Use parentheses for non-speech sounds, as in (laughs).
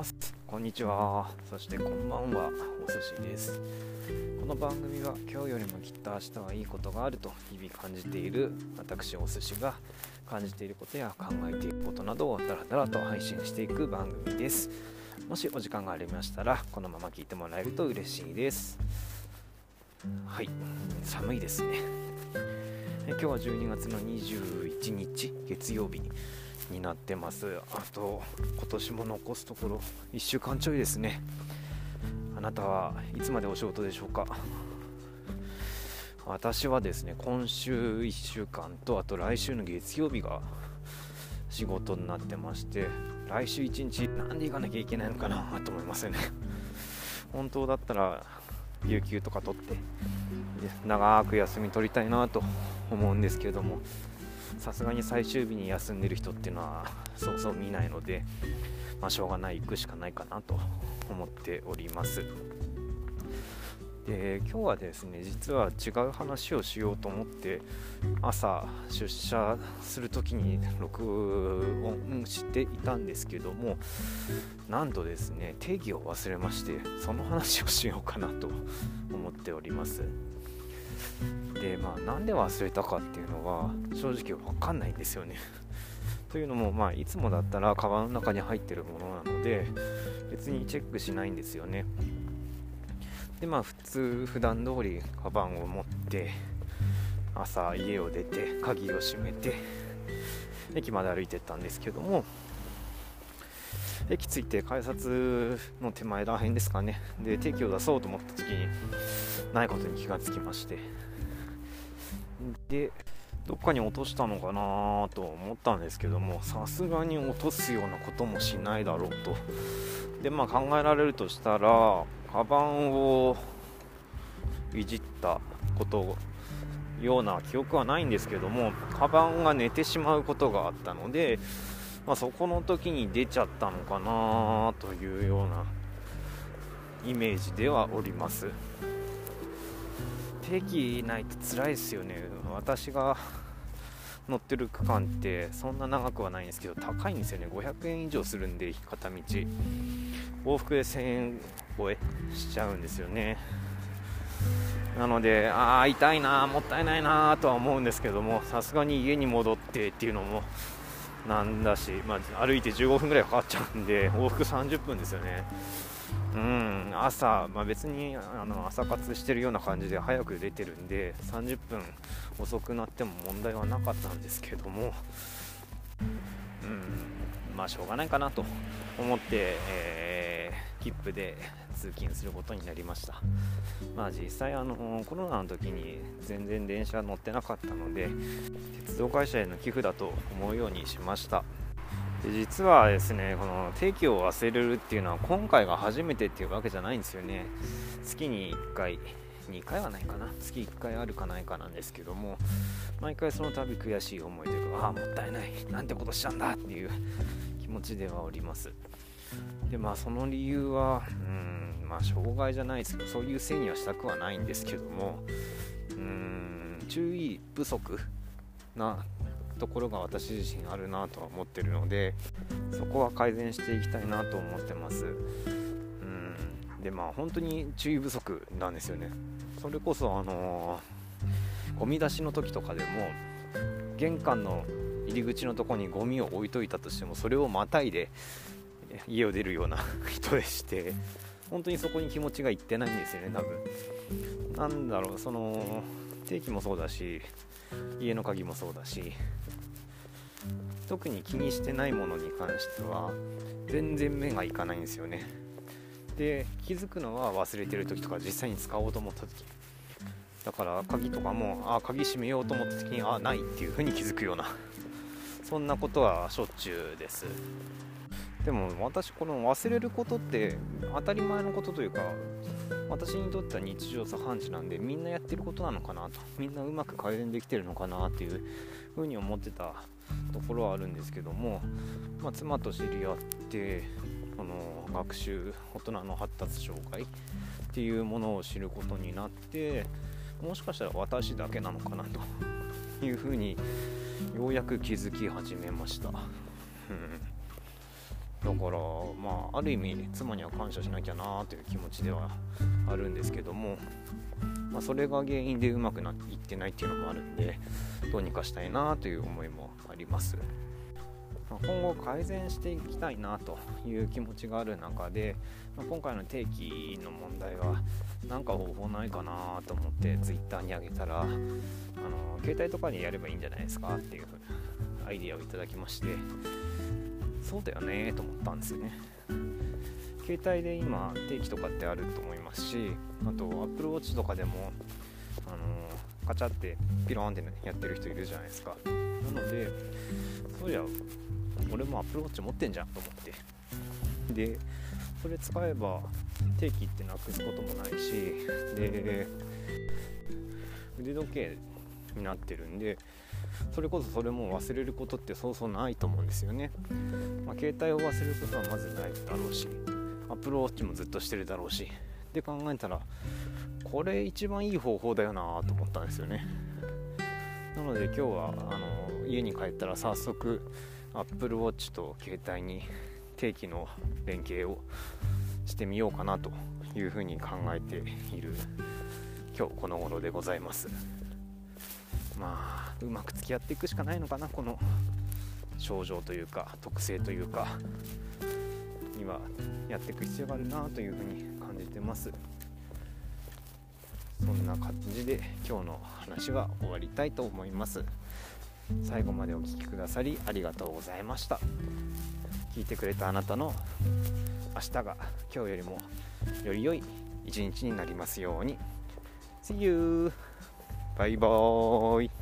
ます。こんにちは。そしてこんばんは。お寿司です。この番組は今日よりもきっと明日はいいことがあると日々感じている私お寿司が感じていることや考えていることなどをダラダラと配信していく番組です。もしお時間がありましたらこのまま聞いてもらえると嬉しいです。はい。寒いですね。今日は12月の21日月曜日にになってます。あと今年も残すところ1週間ちょいですね。あなたはいつまでお仕事でしょうか？私はですね今週1週間とあと来週の月曜日が仕事になってまして来週1日何で行かなきゃいけないのかな？と思いますよね。本当だったら有給とか取って長く休み取りたいなと思うんですけれどもさすがに最終日に休んでる人っていうのはそうそう見ないので、まあ、しょうがない行くしかないかなと思っております。で今日はですね実は違う話をしようと思って朝出社する時に録音していたんですけどもなんとですね定義を忘れましてその話をしようかなと思っております。でまあなんで忘れたかっていうのは正直わかんないんですよね。(laughs) というのもまあいつもだったらカバンの中に入ってるものなので別にチェックしないんですよね。でまあ普通普段通りカバンを持って朝家を出て鍵を閉めて駅まで歩いてったんですけども駅着いて改札の手前らへんですかね。で定期を出そうと思った時にないことに気がつきまして。でどっかに落としたのかなと思ったんですけどもさすがに落とすようなこともしないだろうと。でまあ考えられるとしたらカバンをいじったことような記憶はないんですけどもカバンが寝てしまうことがあったので、まあ、そこの時に出ちゃったのかなというようなイメージではおります。定期ないと辛いですよね。私が乗ってる区間ってそんな長くはないんですけど高いんですよね。500円以上するんで片道。往復で1000円超えしちゃうんですよね。なのでああ痛いなもったいないなとは思うんですけどもさすがに家に戻ってっていうのもなんだし、まあ、歩いて15分ぐらいかかっちゃうんで往復30分ですよね。うん朝、まあ、別にあの朝活してるような感じで早く出てるんで30分遅くなっても問題はなかったんですけどもうんまあしょうがないかなと思って、えー、切符で通勤することになりました。まあ実際あのコロナの時に全然電車乗ってなかったので鉄道会社への寄付だと思うようにしました。で実はですねこの定期を忘れるっていうのは今回が初めてっていうわけじゃないんですよね。月に1回2回はないかな。月1回あるかないかなんですけども毎回その度悔しい思いというかああもったいない。なんてことしたんだっていう気持ちではおります。でまあその理由はうんまあ障害じゃないですけどそういうせいにはしたくはないんですけどもうん注意不足なところが私自身あるなとは思ってるのでそこは改善していきたいなと思ってます。うん。でまあ本当に注意不足なんですよね。それこそあのー、ゴミ出しの時とかでも玄関の入り口のとこにゴミを置いといたとしてもそれをまたいで家を出るような (laughs) 人でして本当にそこに気持ちがいってないんですよね多分。なんだろうその定期もそうだし家の鍵もそうだし特に気にしてないものに関しては全然目がいかないんですよね。で気づくのは忘れてる時とか実際に使おうと思った時。だから鍵とかもあ鍵閉めようと思った時にあないっていう風に気づくような。(laughs) そんなことはしょっちゅうです。でも私この忘れることって当たり前のことというか私にとっては日常茶飯事なんでみんなやってることなのかなと。みんなうまく改善できてるのかなっていうふうに思ってたところはあるんですけども、まあ、妻と知り合ってこの学習大人の発達障害っていうものを知ることになってもしかしたら私だけなのかなというふうにようやく気づき始めました。うんだからまあある意味妻には感謝しなきゃなという気持ちではあるんですけども、まあ、それが原因でうまくないってないっていうのもあるんでどうにかしたいなという思いもあります。ま今後改善していきたいなという気持ちがある中で、まあ、今回の定期の問題は何か方法ないかなと思って Twitter にあげたらあの携帯とかにやればいいんじゃないですかっていうアイデアをいただきましてそうだよねと思ったんですよね。携帯で今定期とかってあると思いますしあと Apple Watch とかでもあのカチャってピローンってやってる人いるじゃないですか。なのでそういや俺も Apple Watch 持ってんじゃんと思って。でそれ使えば定期ってなくすこともないしで腕時計になってるんでそれこそそれも忘れることってそうそうないと思うんですよね、まあ、携帯を忘れることはまずないだろうし Apple Watch もずっとしてるだろうしって考えたらこれ一番いい方法だよなと思ったんですよね。なので今日はあの家に帰ったら早速 Apple Watch と携帯に定期の連携をしてみようかなというふうに考えている今日この頃でございます。まあうまく付き合っていくしかないのかなこの症状というか特性というかにはやっていく必要があるなというふうに感じてます。そんな感じで今日の話は終わりたいと思います。最後までお聴きくださりありがとうございました。聞いてくれたあなたの明日が今日よりもより良い一日になりますように。See you! バイバーイ。